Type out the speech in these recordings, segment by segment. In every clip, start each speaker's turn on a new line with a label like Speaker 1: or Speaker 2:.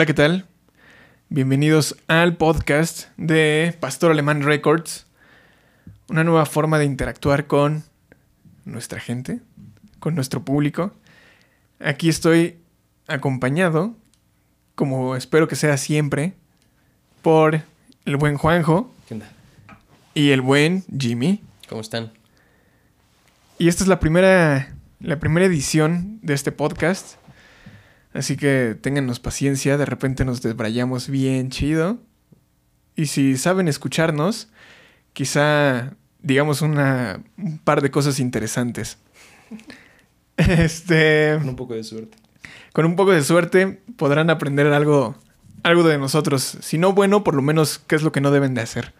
Speaker 1: Hola, ¿qué tal? Bienvenidos al podcast de Pastor Alemán Records. Una nueva forma de interactuar con nuestra gente, con nuestro público. Aquí estoy acompañado, como espero que sea siempre, por el buen Juanjo
Speaker 2: ¿Qué onda?
Speaker 1: y el buen Jimmy.
Speaker 2: ¿Cómo están?
Speaker 1: Y esta es la primera, la primera edición de este podcast. Así que téngannos paciencia, de repente nos desbrayamos bien chido. Y si saben escucharnos, quizá digamos una, un par de cosas interesantes. Este,
Speaker 2: Con un poco de suerte.
Speaker 1: con un poco de suerte podrán aprender algo, algo de nosotros. Si no bueno, por lo menos qué es lo que no deben de hacer.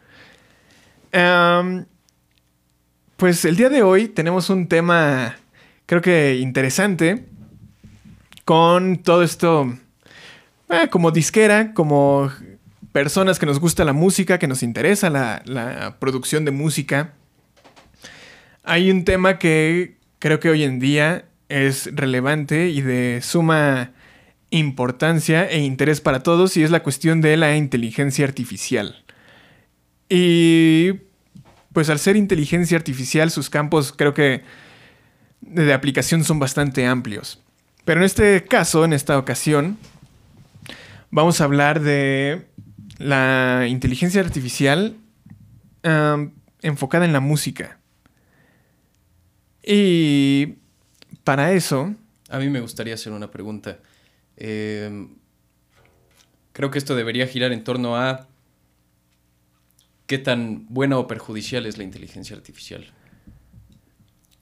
Speaker 1: Am, pues el día de hoy tenemos un tema, creo que interesante, con todo esto, eh, como disquera, como personas que nos gusta la música, que nos interesa la, la producción de música. Hay un tema que creo que hoy en día es relevante y de suma importancia e interés para todos y es la cuestión de la inteligencia artificial. Y pues al ser inteligencia artificial sus campos creo que de aplicación son bastante amplios. Pero en este caso, en esta ocasión, vamos a hablar de la inteligencia artificial enfocada en la música. Y para eso,
Speaker 2: A mí me gustaría hacer una pregunta. Eh, creo que esto debería girar en torno a qué tan buena o perjudicial es la inteligencia artificial.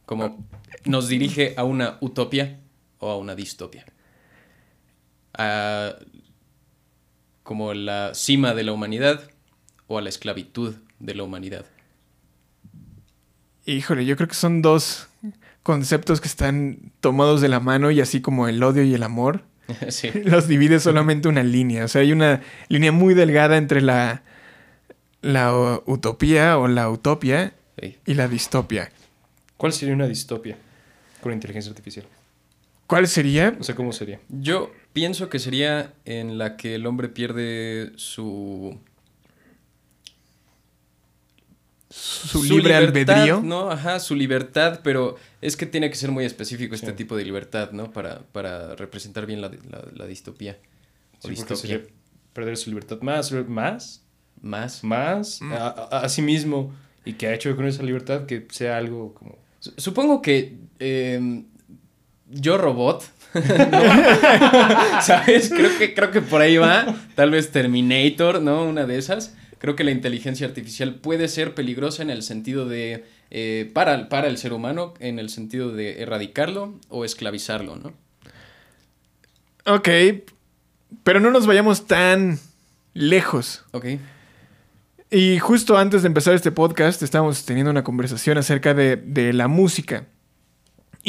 Speaker 2: Como nos dirige a una utopia o a una distopia. A como la cima de la humanidad o a la esclavitud de la humanidad.
Speaker 1: híjole, yo creo que son dos conceptos que están tomados de la mano y así como el odio y el amor,
Speaker 2: sí.
Speaker 1: los divide solamente una línea. O sea, hay una línea muy delgada entre la, la utopía o la utopia
Speaker 2: sí.
Speaker 1: y la distopia.
Speaker 3: ¿Cuál sería una distopia con inteligencia artificial?
Speaker 1: ¿Cuál sería?
Speaker 3: O sea, ¿cómo sería?
Speaker 2: Yo pienso que sería en la que el hombre pierde su...
Speaker 1: Su, libre
Speaker 2: libertad,
Speaker 1: albedrío.
Speaker 2: No, ajá, su libertad, pero es que tiene que ser muy específico este
Speaker 3: Sí.
Speaker 2: tipo de libertad, ¿no? Para, para representar bien la, la- la distopía. O
Speaker 3: Sí, sería perder su libertad más, más,
Speaker 2: Más.
Speaker 3: más,
Speaker 1: Mm.
Speaker 3: a, a- a sí mismo. Y que ha hecho con esa libertad que sea algo como...
Speaker 2: Su- Supongo que eh, yo robot, ¿sabes? Creo que, creo que por ahí va. Tal vez Terminator, ¿no? Una de esas. Creo que la inteligencia artificial puede ser peligrosa en el sentido de... eh, para, para el ser humano, en el sentido de erradicarlo o esclavizarlo, ¿no?
Speaker 1: Ok, pero no nos vayamos tan lejos.
Speaker 2: Ok.
Speaker 1: Y justo antes de empezar este podcast estábamos teniendo una conversación acerca de, de la música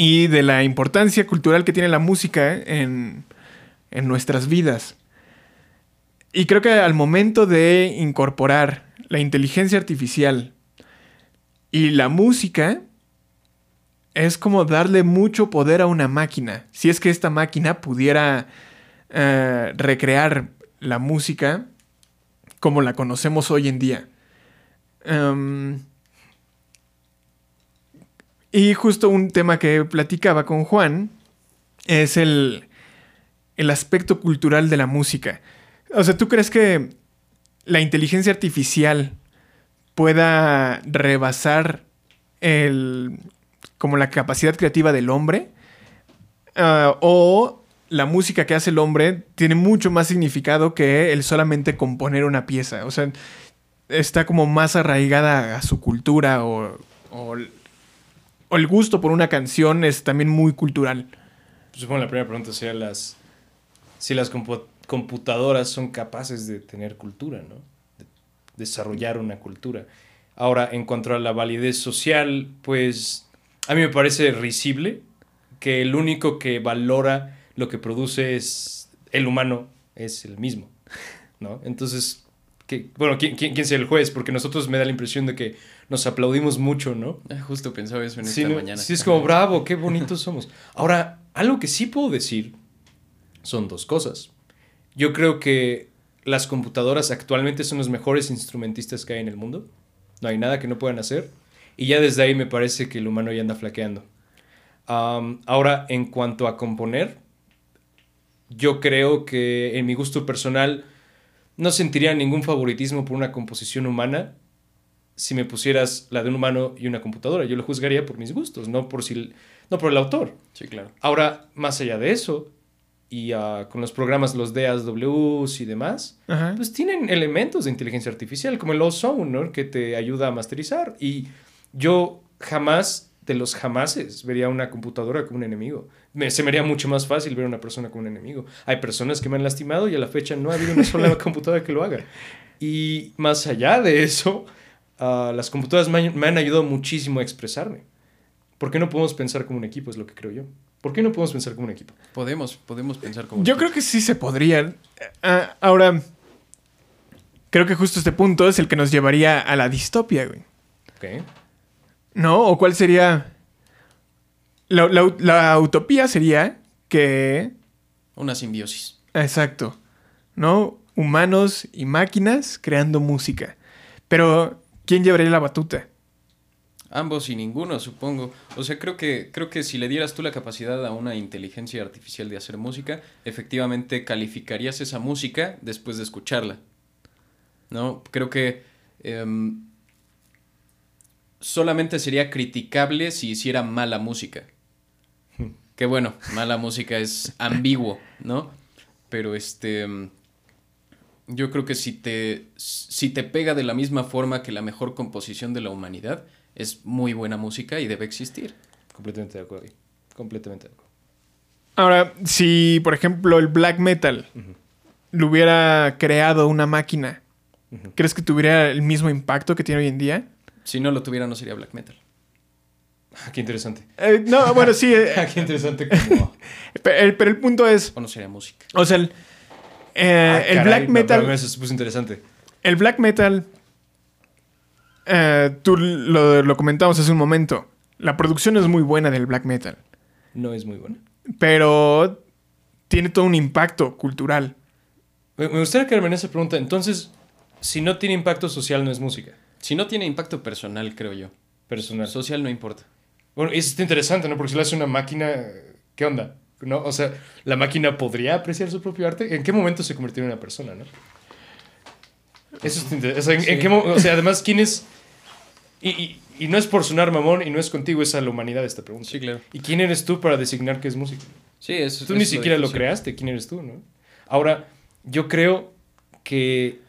Speaker 1: y de la importancia cultural que tiene la música en, en nuestras vidas. Y creo que al momento de incorporar la inteligencia artificial y la música, es como darle mucho poder a una máquina. Si es que esta máquina pudiera eh, recrear la música como la conocemos hoy en día. Em, y justo un tema que platicaba con Juan es el, el aspecto cultural de la música. O sea, ¿tú crees que la inteligencia artificial pueda rebasar el, como la capacidad creativa del hombre? Ah, o la música que hace el hombre tiene mucho más significado que el solamente componer una pieza. O sea, está como más arraigada a su cultura o, o, o el gusto por una canción es también muy cultural.
Speaker 3: Supongo la primera pregunta sería las... Si las compu- computadoras son capaces de tener cultura, ¿no? De desarrollar una cultura. Ahora, en cuanto a la validez social, pues a mí me parece risible que el único que valora lo que produce es el humano, es el mismo, ¿no? Entonces, que, bueno, ¿quién, quién, quién sea el juez? Porque nosotros me da la impresión de que nos aplaudimos mucho, ¿no?
Speaker 2: Ah, Justo pensaba eso en
Speaker 3: Sí,
Speaker 2: esta
Speaker 3: ¿no?
Speaker 2: mañana.
Speaker 3: Sí, es como bravo, qué bonitos somos. Ahora, algo que sí puedo decir son dos cosas. Yo creo que las computadoras actualmente son los mejores instrumentistas que hay en el mundo. No hay nada que no puedan hacer. Y ya desde ahí me parece que el humano ya anda flaqueando. Am, ahora, en cuanto a componer, yo creo que en mi gusto personal no sentiría ningún favoritismo por una composición humana si me pusieras la de un humano y una computadora. Yo lo juzgaría por mis gustos, no por, si, no por el autor.
Speaker 2: Sí, claro.
Speaker 3: Ahora, más allá de eso, y ah, con los programas, los DAWs y demás,
Speaker 1: Ajá.
Speaker 3: pues tienen elementos de inteligencia artificial, como el Ozone, ¿no? Que te ayuda a masterizar. Y yo jamás, de los jamases, vería una computadora como un enemigo. Me- se me haría mucho más fácil ver a una persona como un enemigo. Hay personas que me han lastimado y a la fecha no ha habido una sola computadora que lo haga. Y más allá de eso, ah, las computadoras me han, me han ayudado muchísimo a expresarme. ¿Por qué no podemos pensar como un equipo? Es lo que creo yo. ¿Por qué no podemos pensar como un equipo?
Speaker 2: Podemos, podemos pensar como...
Speaker 1: Yo creo que sí se podría. Ah, ahora, creo que justo este punto es el que nos llevaría a la distopia, güey.
Speaker 3: Ok.
Speaker 1: ¿No? ¿O cuál sería? La, la- la utopía sería que...
Speaker 2: Una simbiosis.
Speaker 1: Exacto. ¿No? Humanos y máquinas creando música. Pero, ¿quién llevaría la batuta?
Speaker 2: Ambos y ninguno, supongo. O sea, creo que, creo que si le dieras tú la capacidad a una inteligencia artificial de hacer música, efectivamente calificarías esa música después de escucharla. ¿No? Creo que em, solamente sería criticable si hiciera mala música. Que bueno, mala música es ambiguo, ¿no? Pero este... Yo creo que si te, si te pega de la misma forma que la mejor composición de la humanidad, es muy buena música y debe existir.
Speaker 3: Completamente de acuerdo. ahí. Completamente de acuerdo.
Speaker 1: Ahora, si, por ejemplo, el black metal lo hubiera creado una máquina. ¿crees que tuviera el mismo impacto que tiene hoy en día?
Speaker 2: Si no lo tuviera, no sería black metal.
Speaker 3: Ah, qué interesante.
Speaker 1: Eh, no, bueno, sí. eh,
Speaker 3: Ah, qué interesante como...
Speaker 1: pero el punto es,
Speaker 2: O no sería música.
Speaker 1: o sea, el, eh,
Speaker 3: Ah,
Speaker 1: el
Speaker 3: caray,
Speaker 1: black metal,
Speaker 3: Eso se puso interesante.
Speaker 1: el black metal, eh, tú lo, lo comentamos hace un momento. La producción es muy buena del black metal,
Speaker 3: No es muy bueno.
Speaker 1: pero tiene todo un impacto cultural.
Speaker 3: Me, me gustaría quedarme en esa pregunta. Entonces, si no tiene impacto social, no es música.
Speaker 2: Si no tiene impacto personal, creo yo.
Speaker 3: Personal.
Speaker 2: Social no importa.
Speaker 3: Bueno, eso está interesante, ¿no? Porque si lo hace una máquina, ¿qué onda? ¿No? O sea, ¿la máquina podría apreciar su propio arte? ¿En qué momento se convirtió en una persona, no? Eso es interesante. O sea, ¿en, en
Speaker 2: Sí.
Speaker 3: qué mo- o sea, además, ¿quién es...? Y, y- y no es por sonar mamón y no es contigo, es a la humanidad esta pregunta.
Speaker 2: Sí, claro.
Speaker 3: ¿Y quién eres tú para designar qué es música?
Speaker 2: Sí, es,
Speaker 3: Tú ni siquiera lo creaste, ¿quién eres tú, no? Ahora, yo creo que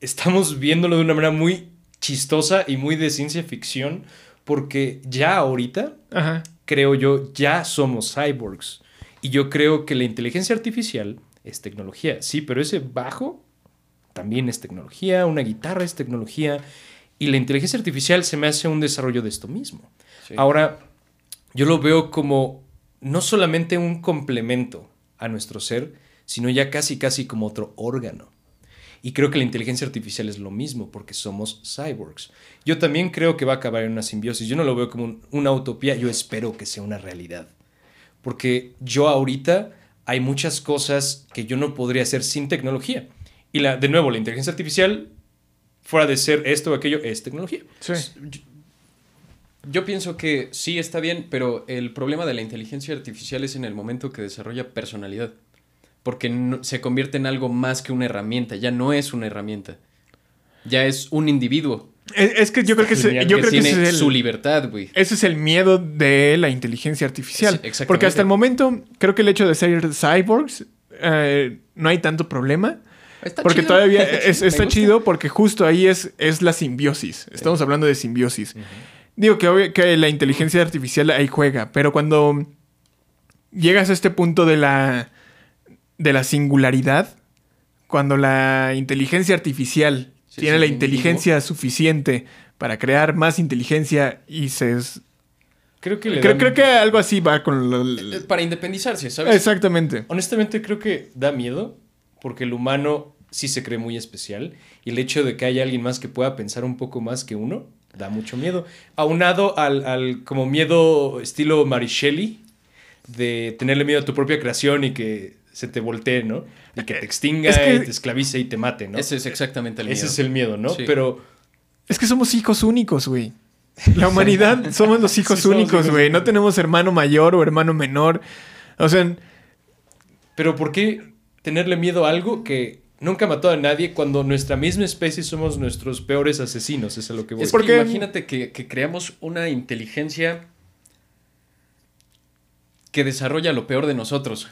Speaker 3: estamos viéndolo de una manera muy chistosa y muy de ciencia ficción, porque ya ahorita,
Speaker 1: Ajá.
Speaker 3: creo yo, ya somos cyborgs. Y yo creo que la inteligencia artificial es tecnología, sí, pero ese bajo también es tecnología, una guitarra es tecnología, y la inteligencia artificial se me hace un desarrollo de esto mismo.
Speaker 2: Sí.
Speaker 3: Ahora, yo lo veo como no solamente un complemento a nuestro ser, sino ya casi, casi como otro órgano. Y creo que la inteligencia artificial es lo mismo, porque somos cyborgs. Yo también creo que va a acabar en una simbiosis. Yo no lo veo como un- una utopía, yo espero que sea una realidad. Porque yo ahorita hay muchas cosas que yo no podría hacer sin tecnología. Y la, de nuevo, la inteligencia artificial, fuera de ser esto o aquello, es tecnología.
Speaker 1: Sí.
Speaker 2: Yo pienso que sí está bien, pero el problema de la inteligencia artificial es en el momento que desarrolla personalidad. Porque no- se convierte en algo más que una herramienta. Ya no es una herramienta. Ya es un individuo
Speaker 1: Es, es que yo creo que,
Speaker 3: Genial.
Speaker 1: yo creo que
Speaker 2: tiene
Speaker 1: ese es el,
Speaker 2: su libertad, güey.
Speaker 1: Ese es el miedo de la inteligencia artificial.
Speaker 2: Sí, exactamente.
Speaker 1: Porque hasta el momento, creo que el hecho de ser cyborgs, eh, no hay tanto problema.
Speaker 2: Está
Speaker 1: porque
Speaker 2: chido.
Speaker 1: todavía
Speaker 2: Está
Speaker 1: es-
Speaker 2: chido,
Speaker 1: está porque justo ahí es, es la simbiosis. Estamos hablando de simbiosis. Digo que, obvio- que la inteligencia artificial ahí juega, pero cuando llegas a este punto de la, de la singularidad, cuando la inteligencia artificial
Speaker 2: Sí,
Speaker 1: tiene
Speaker 2: sí,
Speaker 1: la inteligencia suficiente para crear más inteligencia y se...
Speaker 3: Creo que le
Speaker 1: Creo,
Speaker 3: dan-
Speaker 1: creo que algo así va con lo-
Speaker 2: Eh, Para independizarse, ¿sabes?
Speaker 1: Exactamente.
Speaker 3: Honestamente creo que da miedo porque el humano sí se cree muy especial y el hecho de que haya alguien más que pueda pensar un poco más que uno da mucho miedo. Aunado al, al como miedo estilo Mary Shelley de tenerle miedo a tu propia creación y que se te voltee, ¿no? Y que te extinga,
Speaker 1: Es que-
Speaker 3: y te esclavice y te mate, ¿no?
Speaker 2: Ese es exactamente el
Speaker 3: Ese
Speaker 2: miedo.
Speaker 3: es el miedo, ¿no?
Speaker 2: Sí.
Speaker 3: Pero
Speaker 1: Es que somos hijos únicos, güey. La humanidad somos los hijos
Speaker 3: Sí, somos
Speaker 1: únicos, güey. No tenemos hermano mayor o hermano menor. O sea,
Speaker 3: Pero ¿por qué tenerle miedo a algo que nunca mató a nadie cuando nuestra misma especie somos nuestros peores asesinos? Es a lo que voy.
Speaker 2: Es
Speaker 1: Porque-
Speaker 2: que imagínate que, que creamos una inteligencia que desarrolla lo peor de nosotros.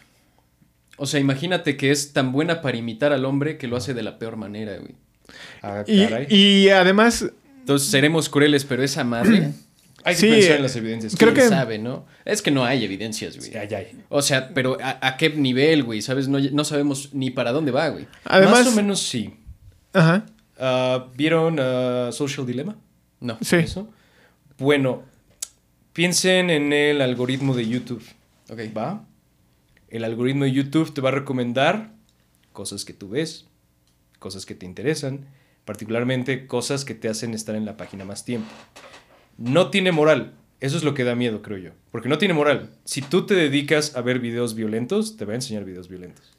Speaker 2: O sea, imagínate que es tan buena para imitar al hombre que lo hace de la peor manera, güey.
Speaker 3: Ah,
Speaker 1: y,
Speaker 3: caray.
Speaker 1: y además,
Speaker 2: Entonces seremos crueles, pero esa madre,
Speaker 3: Hay que
Speaker 1: sí,
Speaker 3: pensar en las evidencias.
Speaker 1: creo
Speaker 2: quién
Speaker 1: que-
Speaker 2: sabe, ¿no? Es que no hay evidencias, güey.
Speaker 3: Sí, ay, ay.
Speaker 2: O sea, pero ¿a, a qué nivel, güey? ¿Sabes? No, no sabemos ni para dónde va, güey.
Speaker 1: además,
Speaker 3: Más o menos sí.
Speaker 1: ajá,
Speaker 3: Ah, ¿Vieron ah, Social Dilemma?
Speaker 2: No.
Speaker 1: sí.
Speaker 3: ¿Eso? Bueno, piensen en el algoritmo de YouTube.
Speaker 2: Ok.
Speaker 3: ¿Va? El algoritmo de YouTube te va a recomendar cosas que tú ves, cosas que te interesan, particularmente cosas que te hacen estar en la página más tiempo. No tiene moral. Eso es lo que da miedo, creo yo. Porque no tiene moral. Si tú te dedicas a ver videos violentos, te va a enseñar videos violentos.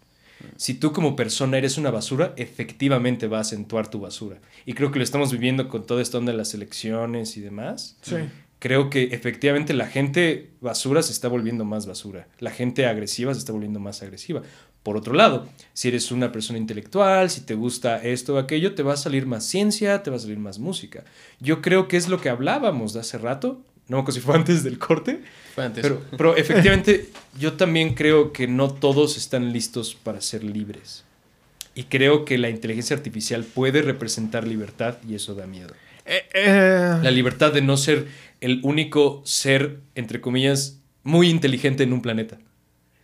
Speaker 3: Si tú como persona eres una basura, efectivamente va a acentuar tu basura. Y creo que lo estamos viviendo con toda esta de las elecciones y demás
Speaker 1: Sí.
Speaker 3: Creo que efectivamente la gente basura se está volviendo más basura. La gente agresiva se está volviendo más agresiva. Por otro lado, si eres una persona intelectual, si te gusta esto o aquello, te va a salir más ciencia, te va a salir más música. Yo creo que es lo que hablábamos de hace rato, no acuerdo si fue antes del corte,
Speaker 2: Fue antes.
Speaker 3: pero, pero efectivamente yo también creo que no todos están listos para ser libres. Y creo que la inteligencia artificial puede representar libertad y eso da miedo.
Speaker 1: Eh, eh,
Speaker 3: La libertad de no ser el único ser, entre comillas, muy inteligente en un planeta.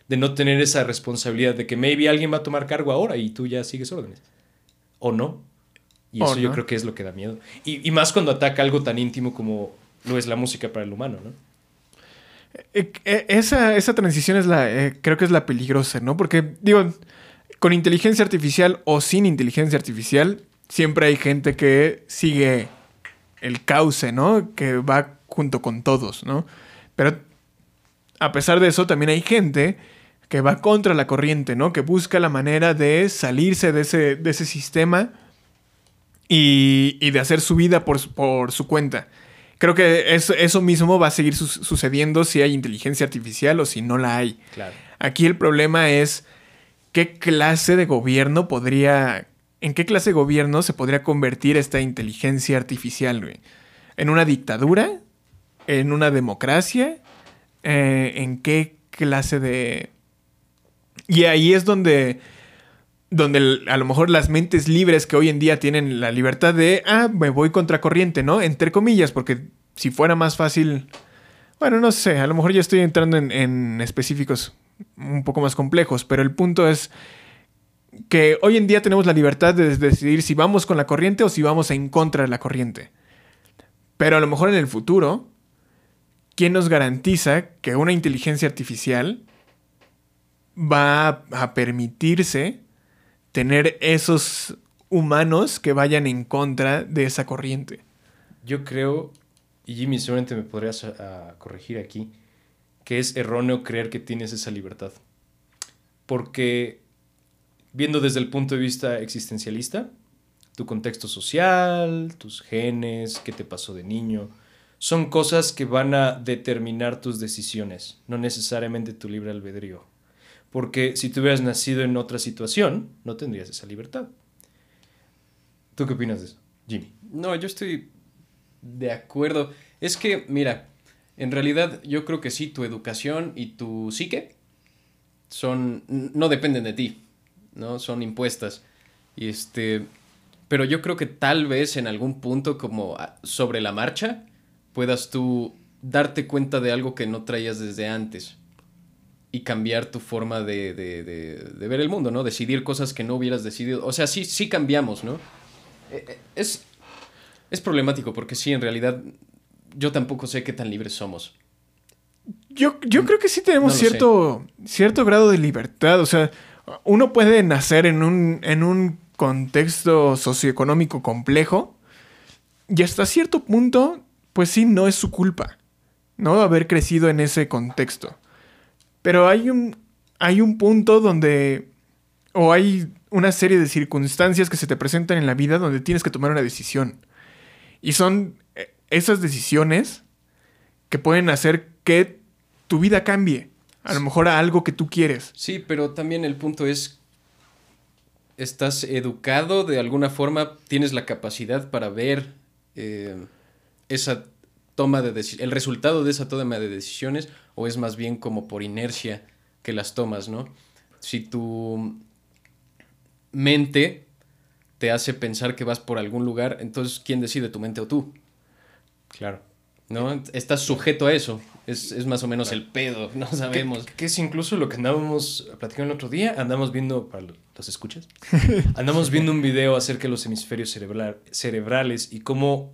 Speaker 3: De no tener esa responsabilidad de que maybe alguien va a tomar cargo ahora y tú ya sigues órdenes. O no. Y eso yo creo que es lo que da miedo. Y, y más cuando ataca algo tan íntimo como lo es la música para el humano, ¿no?
Speaker 1: Eh, eh, esa, esa transición es la, eh, creo que es la peligrosa, ¿no? Porque, digo, con inteligencia artificial o sin inteligencia artificial, siempre hay gente que sigue el cauce, ¿no? Que va junto con todos, ¿no? Pero a pesar de eso, también hay gente que va contra la corriente, ¿no? Que busca la manera de salirse de ese, de ese sistema y, y de hacer su vida por, su- por su cuenta. Creo que eso, eso mismo va a seguir su- sucediendo si hay inteligencia artificial o si no la hay.
Speaker 3: Claro.
Speaker 1: Aquí el problema es qué clase de gobierno podría... ¿En qué clase de gobierno se podría convertir esta inteligencia artificial, güey? ¿En una dictadura? ¿En una democracia? Eh, ¿En qué clase de...? Y ahí es donde... Donde a lo mejor las mentes libres que hoy en día tienen la libertad de, ah, me voy contracorriente, ¿no? Entre comillas, porque si fuera más fácil, bueno, no sé, a lo mejor ya estoy entrando en, en específicos un poco más complejos, pero el punto es que hoy en día tenemos la libertad de decidir si vamos con la corriente o si vamos en contra de la corriente. Pero a lo mejor en el futuro, ¿quién nos garantiza que una inteligencia artificial va a, permitirse tener esos humanos que vayan en contra de esa corriente?
Speaker 3: Yo creo, y Jimmy seguramente me podrías ah, corregir aquí, que es erróneo creer que tienes esa libertad. Porque viendo desde el punto de vista existencialista, tu contexto social, tus genes, qué te pasó de niño, son cosas que van a determinar tus decisiones, no necesariamente tu libre albedrío. Porque si tú hubieras nacido en otra situación, no tendrías esa libertad. ¿Tú qué opinas de eso, Jimmy?
Speaker 2: No, yo estoy de acuerdo. Es que, mira, en realidad yo creo que sí, tu educación y tu psique son. no dependen de ti, ¿no? Son impuestas. Y este. Pero yo creo que tal vez en algún punto, como sobre la marcha, puedas tú darte cuenta de algo que no traías desde antes. Y cambiar tu forma de, de- de- de ver el mundo, ¿no? Decidir cosas que no hubieras decidido. O sea, sí, sí cambiamos, ¿no? Eh, eh, Es, es problemático porque sí, en realidad yo tampoco sé qué tan libres somos.
Speaker 1: Yo, yo creo que sí tenemos
Speaker 2: No
Speaker 1: cierto, cierto grado de libertad. O sea, uno puede nacer en un, en un contexto socioeconómico complejo y hasta cierto punto, pues sí, no es su culpa, ¿no? Haber crecido en ese contexto. Pero hay un, hay un punto donde, o hay una serie de circunstancias que se te presentan en la vida donde tienes que tomar una decisión. Y son eh, esas decisiones que pueden hacer que tu vida cambie. A lo mejor a algo que tú quieres.
Speaker 2: Sí, pero también el punto es, estás educado de alguna forma, tienes la capacidad para ver eh, esa toma de el resultado de esa toma de decisiones o es más bien como por inercia que las tomas, ¿no? Si tu mente te hace pensar que vas por algún lugar, entonces ¿quién decide, tu mente o tú?
Speaker 3: Claro.
Speaker 2: ¿No? Estás sujeto a eso. Es, más o menos el pedo, no sabemos.
Speaker 3: Que, es incluso lo que andábamos platicando el otro día. Andamos viendo, para los escuchas, andamos viendo un video acerca de los hemisferios cerebrales y cómo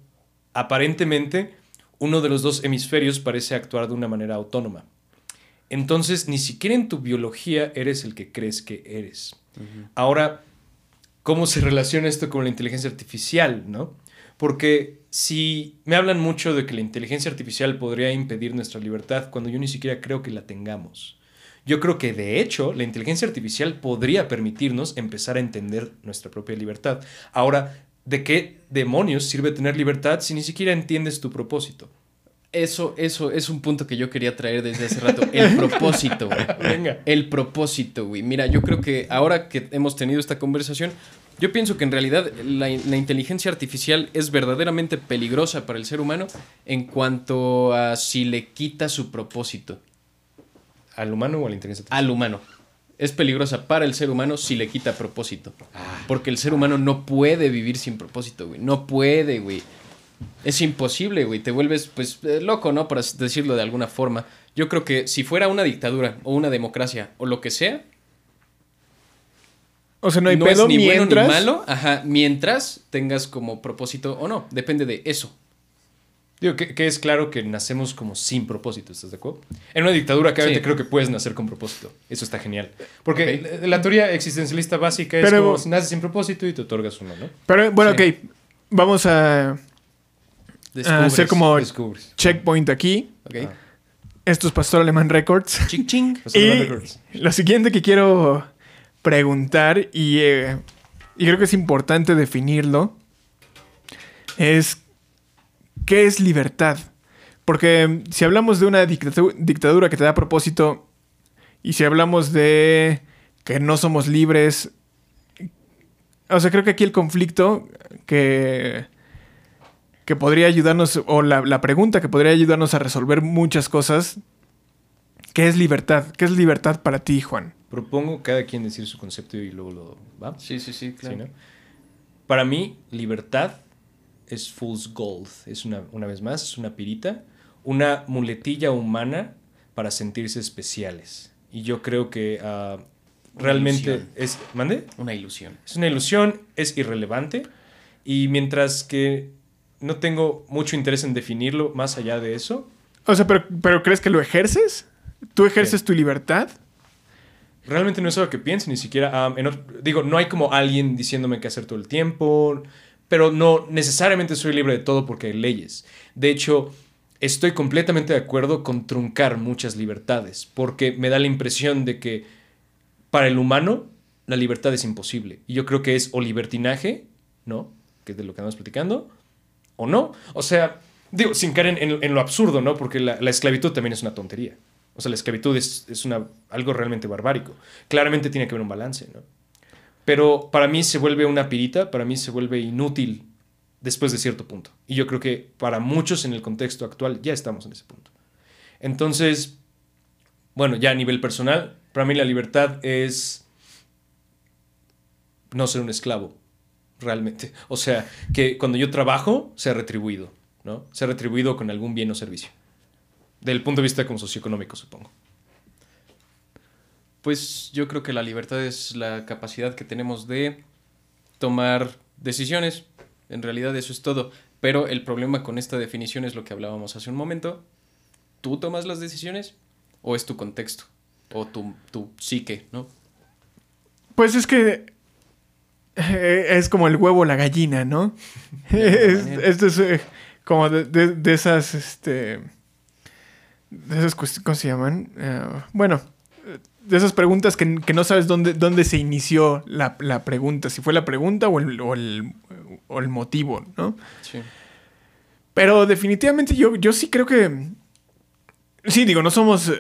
Speaker 3: aparentemente uno de los dos hemisferios parece actuar de una manera autónoma. Entonces, ni siquiera en tu biología eres el que crees que eres. Ahora, ¿cómo se relaciona esto con la inteligencia artificial, no? Porque si me hablan mucho de que la inteligencia artificial podría impedir nuestra libertad cuando yo ni siquiera creo que la tengamos. Yo creo que de hecho la inteligencia artificial podría permitirnos empezar a entender nuestra propia libertad. Ahora, ¿de qué demonios sirve tener libertad si ni siquiera entiendes tu propósito?
Speaker 2: Eso, eso es un punto que yo quería traer desde hace rato. El propósito, güey. Venga. El propósito, güey. Mira, yo creo que ahora que hemos tenido esta conversación, yo pienso que en realidad la, la, inteligencia artificial es verdaderamente peligrosa para el ser humano en cuanto a si le quita su propósito.
Speaker 3: ¿Al humano o a la inteligencia
Speaker 2: artificial? Al humano es peligrosa para el ser humano si le quita propósito. Ah. Porque el ser humano no puede vivir sin propósito, güey. No puede, güey. Es imposible, güey. Te vuelves, pues, eh, loco, ¿no? Para decirlo de alguna forma. Yo creo que si fuera una dictadura o una democracia o lo que sea.
Speaker 1: O sea, no hay pedo
Speaker 2: ni bueno ni malo. Ajá, mientras tengas como propósito o no. Depende de eso.
Speaker 3: Digo, que, es claro que nacemos como sin propósito, ¿estás de acuerdo? En una dictadura claramente creo que puedes nacer con propósito. Eso está genial. Porque la, teoría existencialista básica es como naces sin propósito y te otorgas uno, ¿no?
Speaker 1: Pero bueno, ok. Vamos a, hacer como checkpoint aquí. Okay. Ah. Esto es Pastor Alemán Records.
Speaker 2: Ching ching.
Speaker 1: y lo siguiente que quiero preguntar, y, eh, y creo que es importante definirlo, es ¿qué es libertad? Porque si hablamos de una dictadura que te da propósito y si hablamos de que no somos libres, o sea, creo que aquí el conflicto que, que podría ayudarnos, o la, pregunta que podría ayudarnos a resolver muchas cosas, ¿qué es libertad? ¿Qué es libertad para ti, Juan?
Speaker 3: Propongo cada quien decir su concepto y luego lo va.
Speaker 2: Sí, sí, sí, claro.
Speaker 3: Para mí, libertad es Fool's Gold. Es una, una vez más, es una pirita, una muletilla humana para sentirse especiales. Y yo creo que ah, realmente es... ¿Mande?
Speaker 2: Una ilusión.
Speaker 3: Es una ilusión, es irrelevante. Y mientras que no tengo mucho interés en definirlo más allá de eso.
Speaker 1: O sea, pero, pero ¿crees que lo ejerces? ¿Tú ejerces tu libertad?
Speaker 3: Realmente no es algo que piense, ni siquiera. Ah, digo, no hay como alguien diciéndome qué hacer todo el tiempo pero no necesariamente soy libre de todo porque hay leyes. De hecho, estoy completamente de acuerdo con truncar muchas libertades, porque me da la impresión de que para el humano la libertad es imposible. Y yo creo que es o libertinaje, ¿no? Que es de lo que andamos platicando, o no. O sea, digo, sin caer en, lo absurdo, ¿no? Porque la, esclavitud también es una tontería. O sea, la esclavitud es, es una, algo realmente barbárico. Claramente tiene que haber un balance, ¿no? Pero para mí se vuelve una pirita, para mí se vuelve inútil después de cierto punto. Y yo creo que para muchos en el contexto actual ya estamos en ese punto. Entonces, bueno, ya a nivel personal, para mí la libertad es no ser un esclavo, realmente. O sea, que cuando yo trabajo, sea retribuido, ¿no? Sea retribuido con algún bien o servicio. Del punto de vista como socioeconómico, supongo.
Speaker 2: Pues yo creo que la libertad es la capacidad que tenemos de tomar decisiones. En realidad eso es todo. Pero el problema con esta definición es lo que hablábamos hace un momento. ¿Tú tomas las decisiones o es tu contexto? O tu, tu psique, ¿no?
Speaker 1: Pues es que eh, es como el huevo la gallina, ¿no? esto es eh, como de, esas, este, de esas ¿cómo se llaman? Eh, bueno, de esas preguntas que, que no sabes dónde, dónde se inició la, la pregunta, si fue la pregunta o el, o el, o el motivo, ¿no?
Speaker 2: Sí.
Speaker 1: Pero definitivamente yo, yo sí creo que... Sí, digo, no somos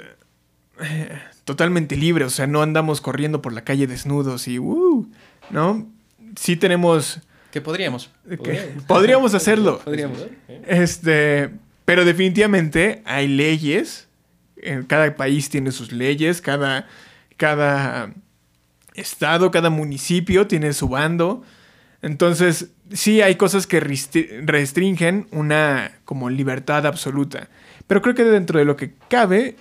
Speaker 1: eh, totalmente libres, o sea, no andamos corriendo por la calle desnudos y... Uh, ¿No? Sí tenemos...
Speaker 2: Que podríamos.
Speaker 1: que- podríamos hacerlo.
Speaker 2: Podríamos.
Speaker 1: Este, pero definitivamente hay leyes. En cada país tiene sus leyes. Cada, cada estado, cada municipio tiene su bando. Entonces, sí hay cosas que restri- restringen una como libertad absoluta. Pero creo que dentro de lo que cabe,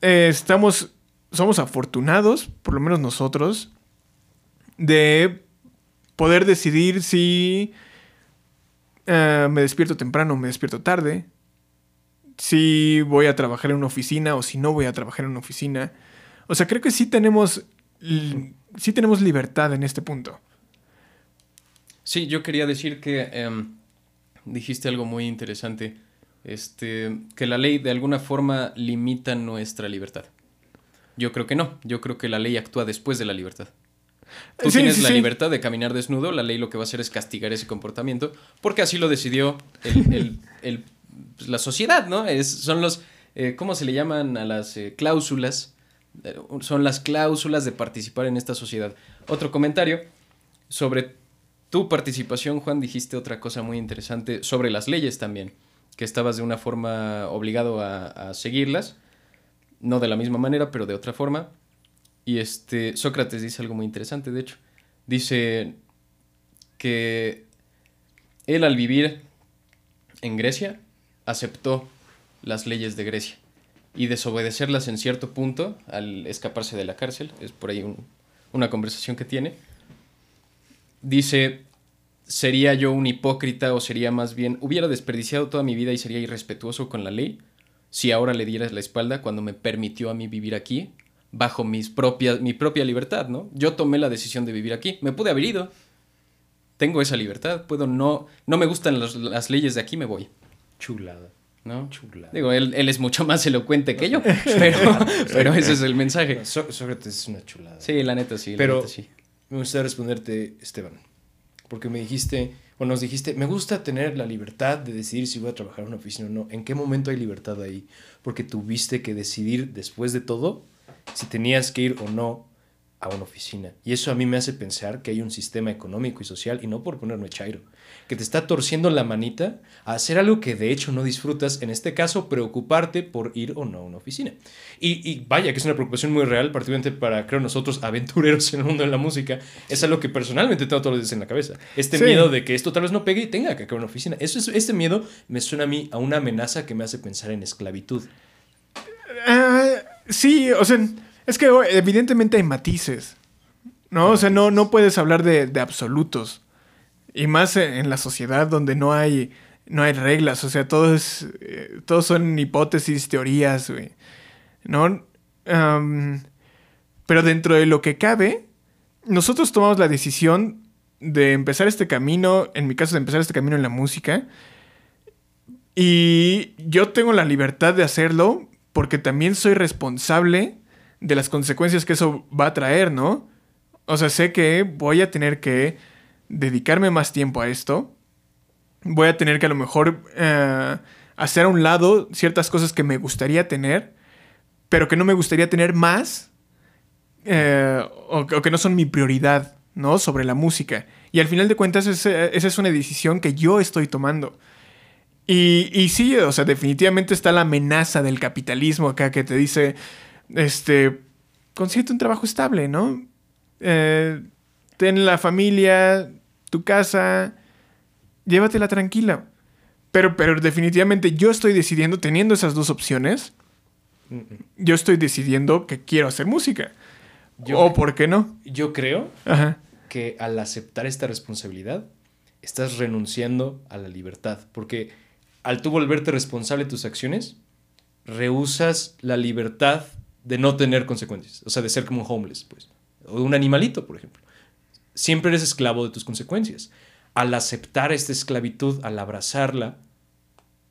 Speaker 1: eh, estamos, somos afortunados, por lo menos nosotros, de poder decidir si eh, me despierto temprano o me despierto tarde, si voy a trabajar en una oficina o si no voy a trabajar en una oficina. O sea, creo que sí tenemos, sí tenemos libertad en este punto.
Speaker 2: Sí, yo quería decir que em, dijiste algo muy interesante. Este, que la ley de alguna forma limita nuestra libertad. Yo creo que no. Yo creo que la ley actúa después de la libertad. Tú
Speaker 1: Sí,
Speaker 2: tienes
Speaker 1: sí,
Speaker 2: la
Speaker 1: sí.
Speaker 2: libertad de caminar desnudo, la ley lo que va a hacer es castigar ese comportamiento, porque así lo decidió el- el- el- pues, la sociedad, ¿no? Es, son los, eh, ¿cómo se le llaman a las eh, cláusulas? Eh, son las cláusulas de participar en esta sociedad. Otro comentario sobre tu participación, Juan, dijiste otra cosa muy interesante sobre las leyes también, que estabas de una forma obligado a, a seguirlas, no de la misma manera, pero de otra forma. Y este Sócrates dice algo muy interesante, de hecho. Dice que él al vivir en Grecia aceptó las leyes de Grecia y desobedecerlas en cierto punto al escaparse de la cárcel, es por ahí un- una conversación que tiene. Dice, ¿sería yo un hipócrita o sería más bien, hubiera desperdiciado toda mi vida y sería irrespetuoso con la ley si ahora le dieras la espalda cuando me permitió a mí vivir aquí bajo mis propias, mi propia libertad, ¿no? Yo tomé la decisión de vivir aquí, me pude haber ido, tengo esa libertad, puedo no, no me gustan las leyes de aquí, me voy,
Speaker 3: Chulada.
Speaker 2: ¿no?
Speaker 3: Chulada.
Speaker 2: Digo, él, él es mucho más elocuente que yo, pero, pero ese es el mensaje.
Speaker 3: Só- Sócrates es una chulada.
Speaker 2: Sí, la neta sí, la
Speaker 3: Pero
Speaker 2: neta sí.
Speaker 3: me gustaría responderte, Esteban, porque me dijiste, o nos dijiste, me gusta tener la libertad de decidir si voy a trabajar en una oficina o no. ¿En qué momento hay libertad ahí? Porque tuviste que decidir después de todo si tenías que ir o no a una oficina. Y eso a mí me hace pensar que hay un sistema económico y social, y no por ponerme chairo, que te está torciendo la manita a hacer algo que de hecho no disfrutas, en este caso preocuparte por ir o no a una oficina. Y, y vaya, que es una preocupación muy real, particularmente para, creo, nosotros aventureros en el mundo de la música, es algo que personalmente tengo todos los días en la cabeza. Este
Speaker 1: Sí.
Speaker 3: miedo de que esto tal vez no pegue y tenga que acabar una oficina. Eso es, este miedo me suena a mí a una amenaza que me hace pensar en esclavitud.
Speaker 1: Ah, sí, o sea, es que evidentemente hay matices. ¿No? O sea, no, no puedes hablar de, de absolutos. Y más en, la sociedad donde no hay, no hay reglas. O sea, todo es. eh, todos son hipótesis, teorías, güey. ¿No? Pero dentro de lo que cabe, nosotros tomamos la decisión de empezar este camino, en mi caso, de empezar este camino en la música. Y yo tengo la libertad de hacerlo porque también soy responsable de las consecuencias que eso va a traer, ¿no? O sea, sé que voy a tener que dedicarme más tiempo a esto. Voy a tener que a lo mejor eh, hacer a un lado ciertas cosas que me gustaría tener, pero que no me gustaría tener más eh, o, que no son mi prioridad, ¿no? Sobre la música. Y al final de cuentas, ese- esa es una decisión que yo estoy tomando. Y, y sí, o sea, definitivamente está la amenaza del capitalismo acá que te dice, este, consíguete un trabajo estable, ¿no? Eh, ten la familia, tu casa, llévatela tranquila. Pero, pero definitivamente yo estoy decidiendo, teniendo esas dos opciones, yo estoy decidiendo que quiero hacer música.
Speaker 3: Yo-
Speaker 1: o por qué no.
Speaker 3: Yo creo
Speaker 1: Ajá.
Speaker 3: que al aceptar esta responsabilidad, estás renunciando a la libertad. Porque al tú volverte responsable de tus acciones, rehusas la libertad de no tener consecuencias. O sea, de ser como un homeless, pues. O un animalito, por ejemplo. Siempre eres esclavo de tus consecuencias. Al aceptar esta esclavitud, al abrazarla,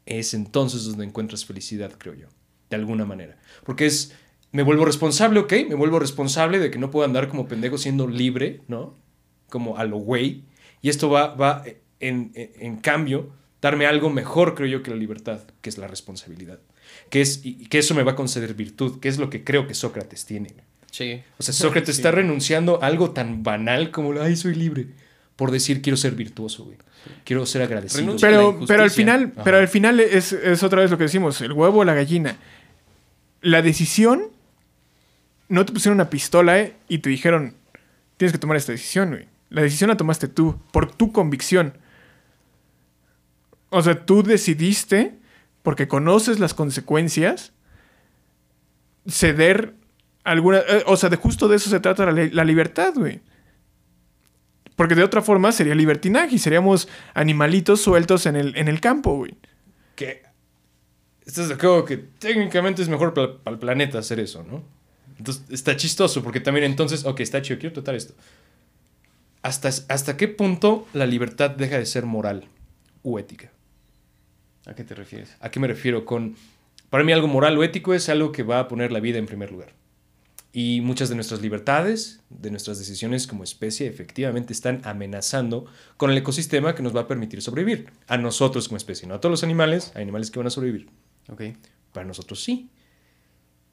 Speaker 3: es entonces donde encuentras felicidad, creo yo. de alguna manera. Porque es, me vuelvo responsable, ok, me vuelvo responsable de que no puedo andar como pendejo siendo libre, ¿no? Como a lo güey. Y esto va, va en, cambio, darme algo mejor, creo yo, que la libertad, que es la responsabilidad. Que, es, y que eso me va a conceder virtud, que es lo que creo que Sócrates tiene.
Speaker 2: Sí.
Speaker 3: O sea, Sócrates
Speaker 1: Sí.
Speaker 3: está renunciando a algo tan banal como, ay, soy libre, por decir quiero ser virtuoso, güey. Quiero ser agradecido.
Speaker 2: Renuncia
Speaker 1: Pero, pero al final,
Speaker 3: Ajá.
Speaker 1: pero al final es, es otra vez lo que decimos, el huevo o la gallina. La decisión, no te pusieron una pistola eh, y te dijeron, tienes que tomar esta decisión, güey. La decisión la tomaste tú, por tu convicción. O sea, tú decidiste, porque conoces las consecuencias, ceder alguna... eh, o sea, de justo de eso se trata la, la libertad, güey. Porque de otra forma sería libertinaje y seríamos animalitos sueltos en el, en el campo, güey.
Speaker 3: que estás de acuerdo que técnicamente es mejor para el planeta hacer eso, ¿no? Entonces está chistoso porque también entonces, ok, está chido, quiero tratar esto. ¿Hasta, ¿Hasta qué punto la libertad deja de ser moral o ética?
Speaker 2: ¿A qué te refieres?
Speaker 3: ¿A qué me refiero con... Para mí algo moral o ético es algo que va a poner la vida en primer lugar. Y muchas de nuestras libertades, de nuestras decisiones como especie, efectivamente están amenazando con el ecosistema que nos va a permitir sobrevivir. A nosotros como especie, no a todos los animales, hay animales que van a sobrevivir.
Speaker 2: Ok.
Speaker 3: Para nosotros sí.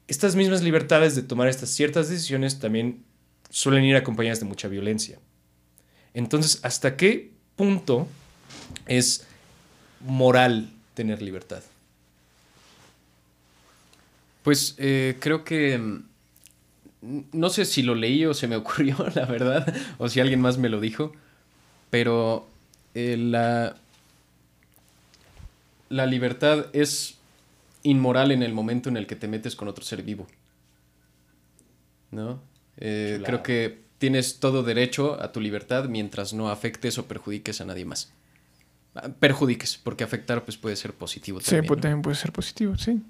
Speaker 3: Estas mismas libertades de tomar estas ciertas decisiones también suelen ir acompañadas de mucha violencia. Entonces, ¿hasta qué punto es moral tener libertad?
Speaker 2: Pues eh, creo que. mm, No sé si lo leí o se me ocurrió, la verdad, o si alguien más me lo dijo, pero eh, la. La libertad es inmoral en el momento en el que te metes con otro ser vivo. ¿No? Eh, creo que tienes todo derecho a tu libertad mientras no afectes o perjudiques a nadie más. Perjudiques, porque afectar pues, puede ser positivo
Speaker 1: Sí,
Speaker 2: también.
Speaker 1: pues,
Speaker 2: ¿no?
Speaker 1: también puede ser positivo, sí.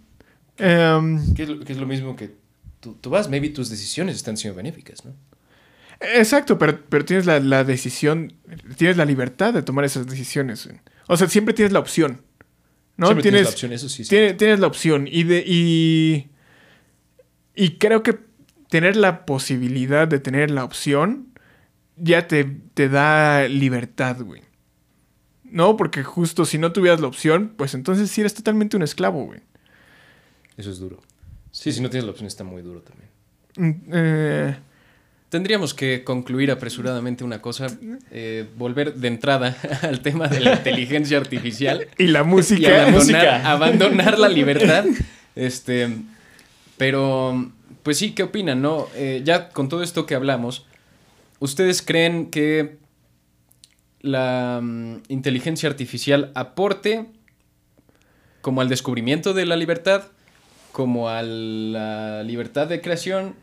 Speaker 1: Em,
Speaker 3: Que es lo, que es lo mismo que tú, tú vas, maybe tus decisiones están siendo benéficas, ¿no?
Speaker 1: exacto, pero, pero tienes la, la decisión, tienes la libertad de tomar esas decisiones. O sea, siempre tienes la opción. ¿no?
Speaker 3: Siempre
Speaker 1: tienes,
Speaker 3: tienes la opción, eso sí. sí.
Speaker 1: tiene- tienes la opción. Y, de, y, y creo que tener la posibilidad de tener la opción ya te, te da libertad, güey. No, porque justo si no tuvieras la opción, pues entonces sí eres totalmente un esclavo, güey.
Speaker 3: Eso es duro. Sí, si no tienes la opción está muy duro también.
Speaker 1: Mm, eh,
Speaker 2: Tendríamos que concluir apresuradamente una cosa, eh, volver de entrada al tema de la inteligencia artificial
Speaker 1: y la
Speaker 2: y
Speaker 1: música.
Speaker 2: abandonar,
Speaker 3: música.
Speaker 2: abandonar la libertad. Este, pero, pues sí, ¿qué opinan? No? Eh, ya con todo esto que hablamos, ¿ustedes creen que la mm, inteligencia artificial aporte como al descubrimiento de la libertad, como a la libertad de creación?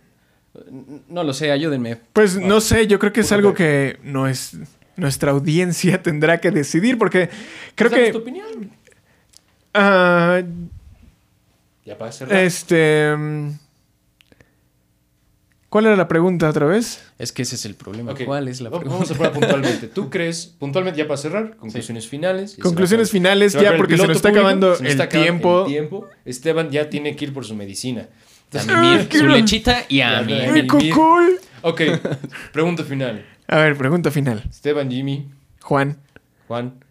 Speaker 2: No lo sé, ayúdenme.
Speaker 1: Pues no sé, yo creo que es algo que no es, nuestra audiencia tendrá que decidir, porque creo
Speaker 3: Danos tu
Speaker 1: que
Speaker 3: opinión.
Speaker 1: ah,
Speaker 3: Ya para cerrar.
Speaker 1: este mm, ¿Cuál era la pregunta otra vez?
Speaker 2: Es que ese es el problema. ¿Cuál es la pregunta?
Speaker 3: Vamos a probar puntualmente. ¿Tú crees, puntualmente ya para cerrar, conclusiones finales?
Speaker 1: Conclusiones finales ya porque se nos está
Speaker 3: público,
Speaker 1: acabando
Speaker 3: nos
Speaker 1: el
Speaker 3: está
Speaker 1: tiempo.
Speaker 3: el tiempo. Esteban ya tiene que ir por su medicina.
Speaker 2: A mimir su lechita y a mí.
Speaker 3: ok, pregunta final.
Speaker 1: A ver, pregunta final.
Speaker 3: Esteban, Jimmy,
Speaker 1: Juan.
Speaker 3: Juan,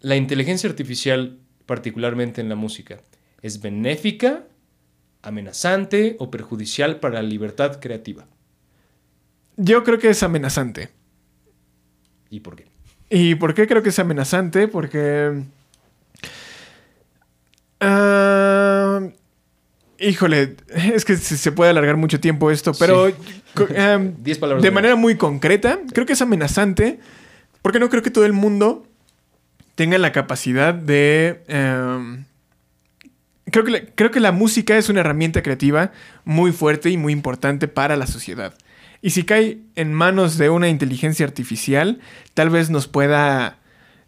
Speaker 3: ¿la inteligencia artificial, particularmente en la música, es benéfica, amenazante o perjudicial para la libertad creativa?
Speaker 1: Yo creo que es amenazante.
Speaker 3: ¿Y por qué?
Speaker 1: ¿Y por qué creo que es amenazante? Porque... ah, híjole, es que se puede alargar mucho tiempo esto, pero... am,
Speaker 3: Diez palabras.
Speaker 1: de manera muy concreta, creo que es amenazante, porque no creo que todo el mundo tenga la capacidad de... em, creo, que la, creo que la música es una herramienta creativa muy fuerte y muy importante para la sociedad. Y si cae en manos de una inteligencia artificial, tal vez nos pueda...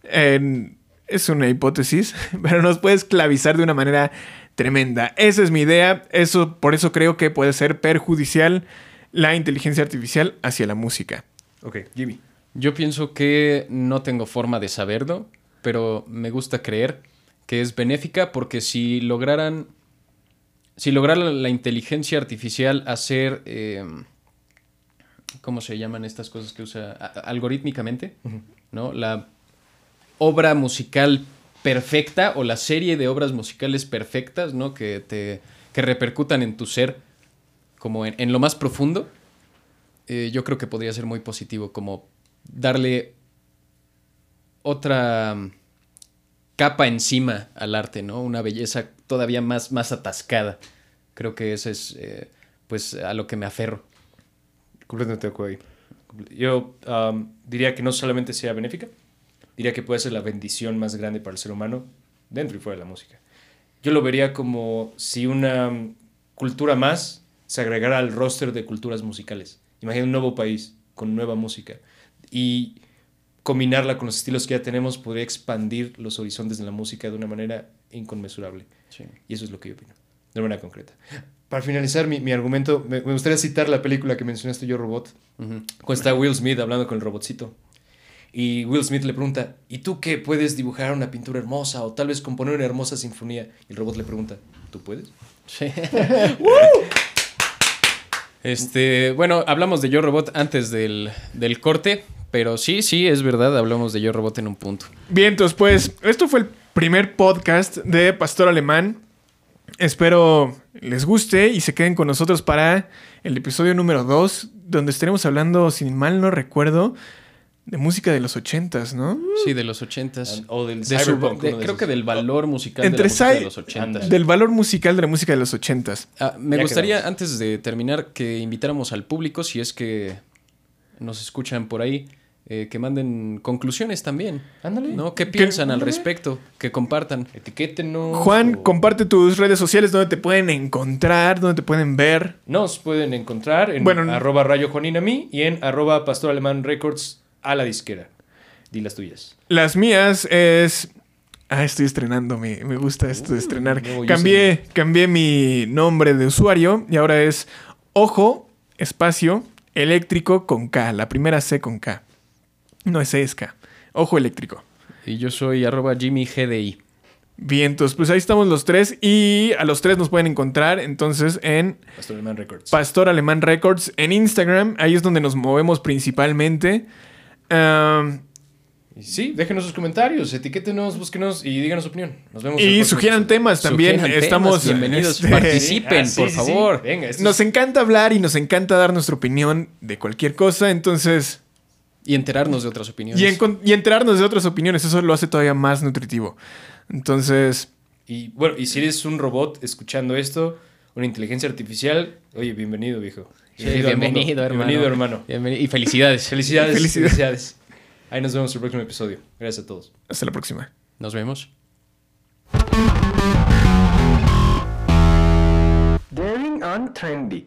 Speaker 1: es una hipótesis, pero nos puede esclavizar de una manera tremenda. Esa es mi idea. Eso, por eso creo que puede ser perjudicial la inteligencia artificial hacia la música.
Speaker 3: Ok, Jimmy.
Speaker 2: Yo pienso que no tengo forma de saberlo, pero me gusta creer que es benéfica porque si lograran si lograra la inteligencia artificial hacer, eh, ¿cómo se llaman estas cosas que usa? A- algorítmicamente, ¿no? La obra musical perfecta o la serie de obras musicales perfectas, ¿no? Que te que repercutan en tu ser como en, en lo más profundo, eh, yo creo que podría ser muy positivo, como darle otra capa encima al arte, ¿no? Una belleza todavía más, más atascada. Creo que eso es, eh, pues, a lo que me aferro.
Speaker 3: Completamente de acuerdo. Yo diría que no solamente sea benéfica, diría que puede ser la bendición más grande para el ser humano dentro y fuera de la música. Yo lo vería como si una cultura más se agregara al roster de culturas musicales. Imagina un nuevo país con nueva música y combinarla con los estilos que ya tenemos podría expandir los horizontes de la música de una manera inconmensurable. Y eso es lo que yo opino, de manera concreta. Para finalizar mi, mi argumento, me, me gustaría citar la película que mencionaste yo, Robot,
Speaker 2: Ujú.
Speaker 3: cuando está Will Smith hablando con el robotcito. Y Will Smith le pregunta, ¿y tú qué puedes dibujar una pintura hermosa o tal vez componer una hermosa sinfonía? Y el robot le pregunta, ¿tú puedes?
Speaker 2: Sí. este, bueno, hablamos de Yo Robot antes del, del corte, pero sí, sí, es verdad, hablamos de Yo Robot en un punto.
Speaker 1: Bien, entonces, pues, esto fue el primer podcast de Pastor Alemán. Espero les guste y se queden con nosotros para el episodio número 2, donde estaremos hablando, si mal no recuerdo, de música de los ochentas, ¿no?
Speaker 2: Sí, de los ochentas.
Speaker 3: O del
Speaker 2: De su-
Speaker 3: cyberpunk,
Speaker 2: de creo que del valor musical
Speaker 1: Entre
Speaker 2: de la música de los ochentas.
Speaker 1: Del valor musical de la música de los ochentas.
Speaker 2: Ah, me
Speaker 3: Ya
Speaker 2: gustaría,
Speaker 3: quedamos.
Speaker 2: antes de terminar, que invitáramos al público, si es que nos escuchan por ahí, eh, que manden conclusiones también.
Speaker 3: Ándale.
Speaker 2: ¿No? ¿Qué piensan al respecto? Que compartan.
Speaker 3: Etiquétenos.
Speaker 1: Juan,
Speaker 3: o-
Speaker 1: comparte tus redes sociales donde te pueden encontrar, donde te pueden ver.
Speaker 3: Nos pueden encontrar en
Speaker 1: Bueno,
Speaker 3: arroba rayo mí y en arroba Pastor Alemán Records a la disquera. Di las tuyas.
Speaker 1: Las mías es. Ah, estoy estrenando, me, me gusta esto de estrenar.
Speaker 3: nuevo
Speaker 1: Cambié, cambié mi nombre de usuario y ahora es Ojo, espacio, eléctrico con K. La primera C con K. No es E, es K. Ojo eléctrico.
Speaker 2: Y yo soy arroba Jimmy GDI.
Speaker 1: Vientos, pues ahí estamos los tres y a los tres nos pueden encontrar entonces en
Speaker 3: Pastor Alemán Records.
Speaker 1: Pastor Alemán Records en Instagram. Ahí es donde nos movemos principalmente.
Speaker 3: Y sí, déjenos sus comentarios, etiquétenos, búsquenos y díganos su opinión. Nos vemos. en el
Speaker 1: y sugieran temas también.
Speaker 2: Sugieran temas,
Speaker 1: Estamos.
Speaker 2: bienvenidos,
Speaker 1: este,
Speaker 2: participen,
Speaker 3: Ah, sí,
Speaker 2: por
Speaker 3: sí, sí.
Speaker 2: favor.
Speaker 3: Venga,
Speaker 1: Nos
Speaker 3: es-
Speaker 1: encanta hablar y nos encanta dar nuestra opinión de cualquier cosa, entonces...
Speaker 2: Y enterarnos de otras opiniones.
Speaker 1: Y, y enterarnos de otras opiniones, eso lo hace todavía más nutritivo. Entonces,
Speaker 3: Y bueno, y si eres un robot escuchando esto, una inteligencia artificial, oye, bienvenido, viejo.
Speaker 2: Sí, bienvenido, hermano.
Speaker 3: Bienvenido, hermano.
Speaker 2: Bienveni- y felicidades.
Speaker 3: Felicidades,
Speaker 1: Felicidades.
Speaker 3: felicidades. Ahí nos vemos en el próximo episodio. Gracias a todos.
Speaker 1: hasta la próxima.
Speaker 2: Nos vemos.
Speaker 4: Daring on Trendy.